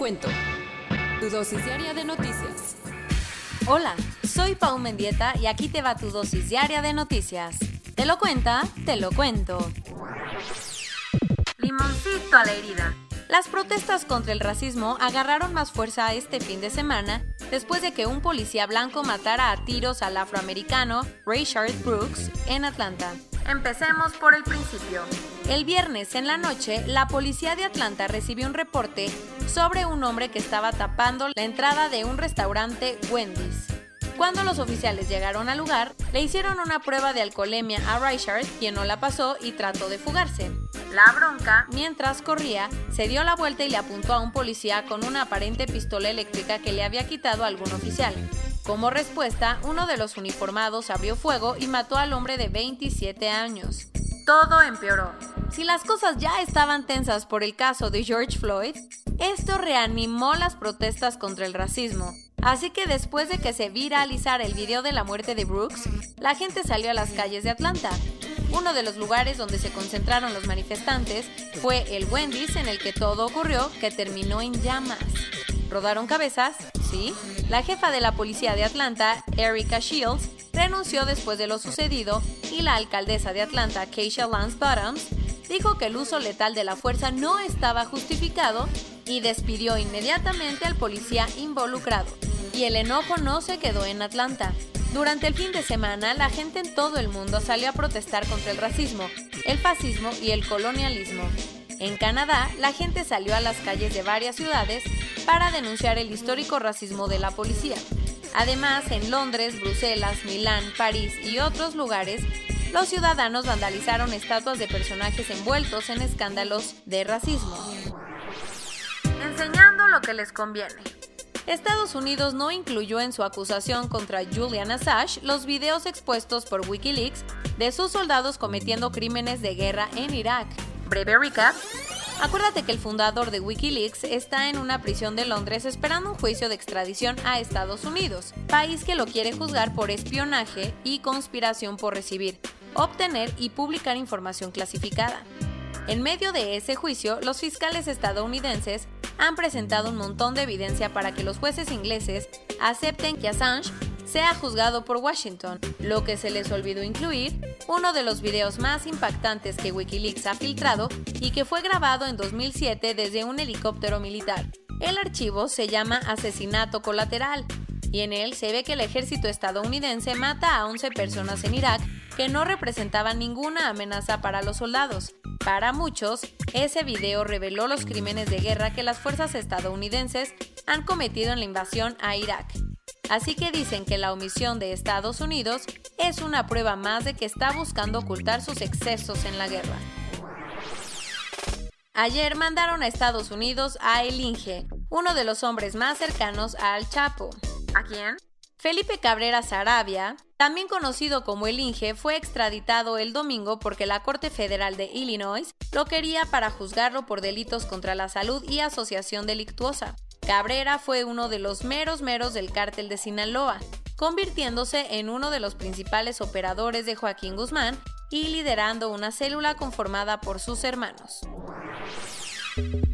Cuento. Tu dosis diaria de noticias. Hola, soy Pau Mendieta y aquí te va tu dosis diaria de noticias. ¿Te lo cuenta? Te lo cuento. Limoncito a la herida. Las protestas contra el racismo agarraron más fuerza este fin de semana después de que un policía blanco matara a tiros al afroamericano Rayshard Brooks en Atlanta. Empecemos por el principio. El viernes en la noche, la policía de Atlanta recibió un reporte sobre un hombre que estaba tapando la entrada de un restaurante Wendy's. Cuando los oficiales llegaron al lugar, le hicieron una prueba de alcoholemia a Reichard, quien no la pasó y trató de fugarse. La bronca, mientras corría, se dio la vuelta y le apuntó a un policía con una aparente pistola eléctrica que le había quitado a algún oficial. Como respuesta, uno de los uniformados abrió fuego y mató al hombre de 27 años. Todo empeoró. Si las cosas ya estaban tensas por el caso de George Floyd, esto reanimó las protestas contra el racismo. Así que después de que se viralizara el video de la muerte de Brooks, la gente salió a las calles de Atlanta. Uno de los lugares donde se concentraron los manifestantes fue el Wendy's en el que todo ocurrió, que terminó en llamas. ¿Rodaron cabezas? La jefa de la policía de Atlanta, Erica Shields, renunció después de lo sucedido y la alcaldesa de Atlanta, Keisha Lance Bottoms, dijo que el uso letal de la fuerza no estaba justificado y despidió inmediatamente al policía involucrado. Y el enojo no se quedó en Atlanta. Durante el fin de semana, la gente en todo el mundo salió a protestar contra el racismo, el fascismo y el colonialismo. En Canadá, la gente salió a las calles de varias ciudades para denunciar el histórico racismo de la policía. Además, en Londres, Bruselas, Milán, París y otros lugares, los ciudadanos vandalizaron estatuas de personajes envueltos en escándalos de racismo. Enseñando lo que les conviene. Estados Unidos no incluyó en su acusación contra Julian Assange los videos expuestos por Wikileaks de sus soldados cometiendo crímenes de guerra en Irak. Breve recap. Acuérdate que el fundador de Wikileaks está en una prisión de Londres esperando un juicio de extradición a Estados Unidos, país que lo quiere juzgar por espionaje y conspiración por recibir, obtener y publicar información clasificada. En medio de ese juicio, los fiscales estadounidenses han presentado un montón de evidencia para que los jueces ingleses acepten que Assange sea juzgado por Washington, lo que se les olvidó incluir uno de los videos más impactantes que Wikileaks ha filtrado y que fue grabado en 2007 desde un helicóptero militar. El archivo se llama Asesinato Colateral y en él se ve que el ejército estadounidense mata a 11 personas en Irak que no representaban ninguna amenaza para los soldados. Para muchos, ese video reveló los crímenes de guerra que las fuerzas estadounidenses han cometido en la invasión a Irak. Así que dicen que la omisión de Estados Unidos es una prueba más de que está buscando ocultar sus excesos en la guerra. Ayer mandaron a Estados Unidos a El Inge, uno de los hombres más cercanos al Chapo. ¿A quién? Felipe Cabrera Sarabia, también conocido como el Inge, fue extraditado el domingo porque la Corte Federal de Illinois lo quería para juzgarlo por delitos contra la salud y asociación delictuosa. Cabrera fue uno de los meros meros del cártel de Sinaloa, convirtiéndose en uno de los principales operadores de Joaquín Guzmán y liderando una célula conformada por sus hermanos.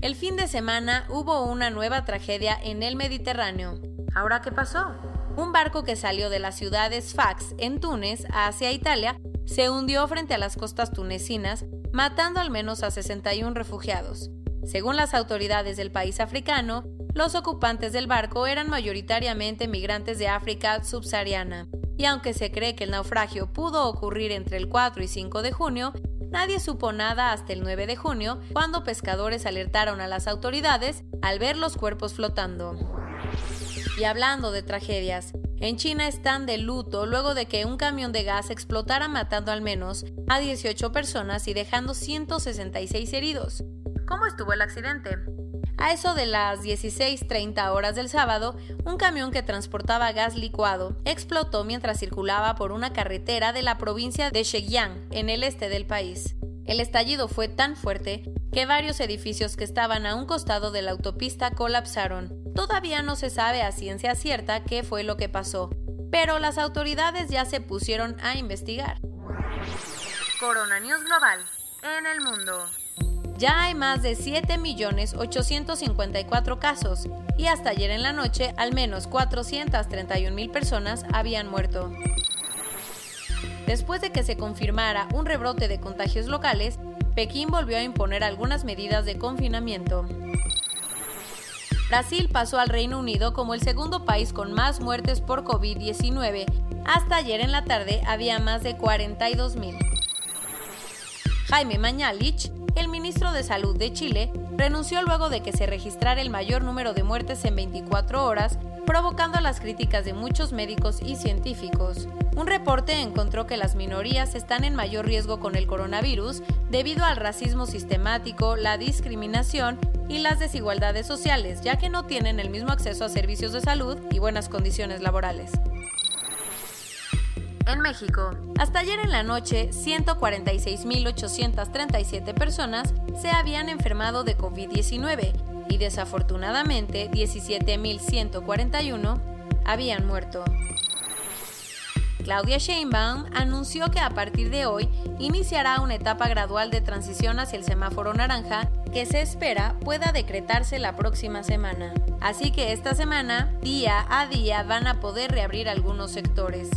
El fin de semana hubo una nueva tragedia en el Mediterráneo. ¿Ahora qué pasó? Un barco que salió de las ciudades Sfax en Túnez hacia Italia se hundió frente a las costas tunecinas, matando al menos a 61 refugiados. Según las autoridades del país africano, los ocupantes del barco eran mayoritariamente migrantes de África subsahariana, y aunque se cree que el naufragio pudo ocurrir entre el 4 y 5 de junio, nadie supo nada hasta el 9 de junio, cuando pescadores alertaron a las autoridades al ver los cuerpos flotando. Y hablando de tragedias, En China están de luto luego de que un camión de gas explotara matando al menos a 18 personas y dejando 166 heridos. ¿Cómo estuvo el accidente? A eso de las 16.30 horas del sábado, un camión que transportaba gas licuado explotó mientras circulaba por una carretera de la provincia de Shejiang, en el este del país. El estallido fue tan fuerte que varios edificios que estaban a un costado de la autopista colapsaron. Todavía no se sabe a ciencia cierta qué fue lo que pasó, pero las autoridades ya se pusieron a investigar. Corona News Global en el mundo. Ya hay más de 7.854.000 casos y hasta ayer en la noche al menos 431.000 personas habían muerto. Después de que se confirmara un rebrote de contagios locales, Pekín volvió a imponer algunas medidas de confinamiento. Brasil pasó al Reino Unido como el segundo país con más muertes por COVID-19. Hasta ayer en la tarde había más de 42.000. Jaime Mañalich, el ministro de Salud de Chile, renunció luego de que se registrara el mayor número de muertes en 24 horas, provocando las críticas de muchos médicos y científicos. Un reporte encontró que las minorías están en mayor riesgo con el coronavirus debido al racismo sistemático, la discriminación y las desigualdades sociales, ya que no tienen el mismo acceso a servicios de salud y buenas condiciones laborales. En México, hasta ayer en la noche, 146.837 personas se habían enfermado de COVID-19 y desafortunadamente 17.141 habían muerto. Claudia Sheinbaum anunció que a partir de hoy iniciará una etapa gradual de transición hacia el semáforo naranja que se espera pueda decretarse la próxima semana. Así que esta semana, día a día, van a poder reabrir algunos sectores.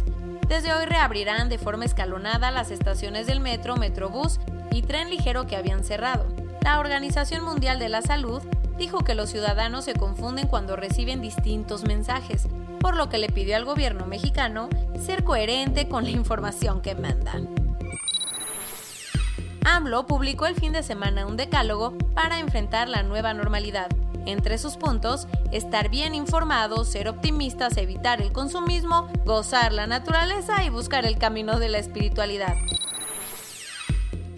Desde hoy reabrirán de forma escalonada las estaciones del metro, metrobús y tren ligero que habían cerrado. La Organización Mundial de la Salud dijo que los ciudadanos se confunden cuando reciben distintos mensajes, por lo que le pidió al gobierno mexicano ser coherente con la información que mandan. AMLO publicó el fin de semana un decálogo para enfrentar la nueva normalidad, entre sus puntos, estar bien informado, ser optimistas, evitar el consumismo, gozar la naturaleza y buscar el camino de la espiritualidad.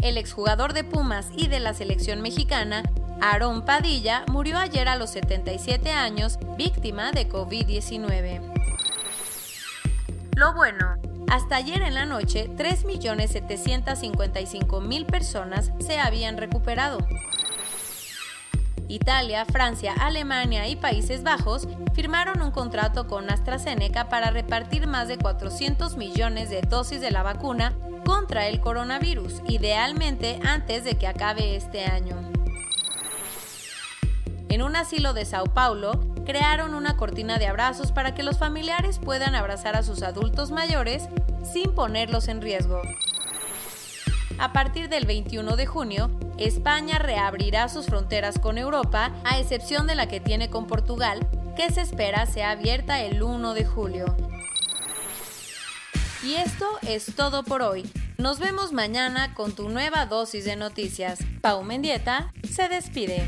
El exjugador de Pumas y de la selección mexicana, Aarón Padilla, murió ayer a los 77 años, víctima de COVID-19. Lo bueno, hasta ayer en la noche, 3.755.000 personas se habían recuperado. Italia, Francia, Alemania y Países Bajos firmaron un contrato con AstraZeneca para repartir más de 400 millones de dosis de la vacuna contra el coronavirus, idealmente antes de que acabe este año. En un asilo de Sao Paulo, crearon una cortina de abrazos para que los familiares puedan abrazar a sus adultos mayores sin ponerlos en riesgo. A partir del 21 de junio, España reabrirá sus fronteras con Europa, a excepción de la que tiene con Portugal, que se espera sea abierta el 1 de julio. Y esto es todo por hoy. Nos vemos mañana con tu nueva dosis de noticias. Pau Mendieta se despide.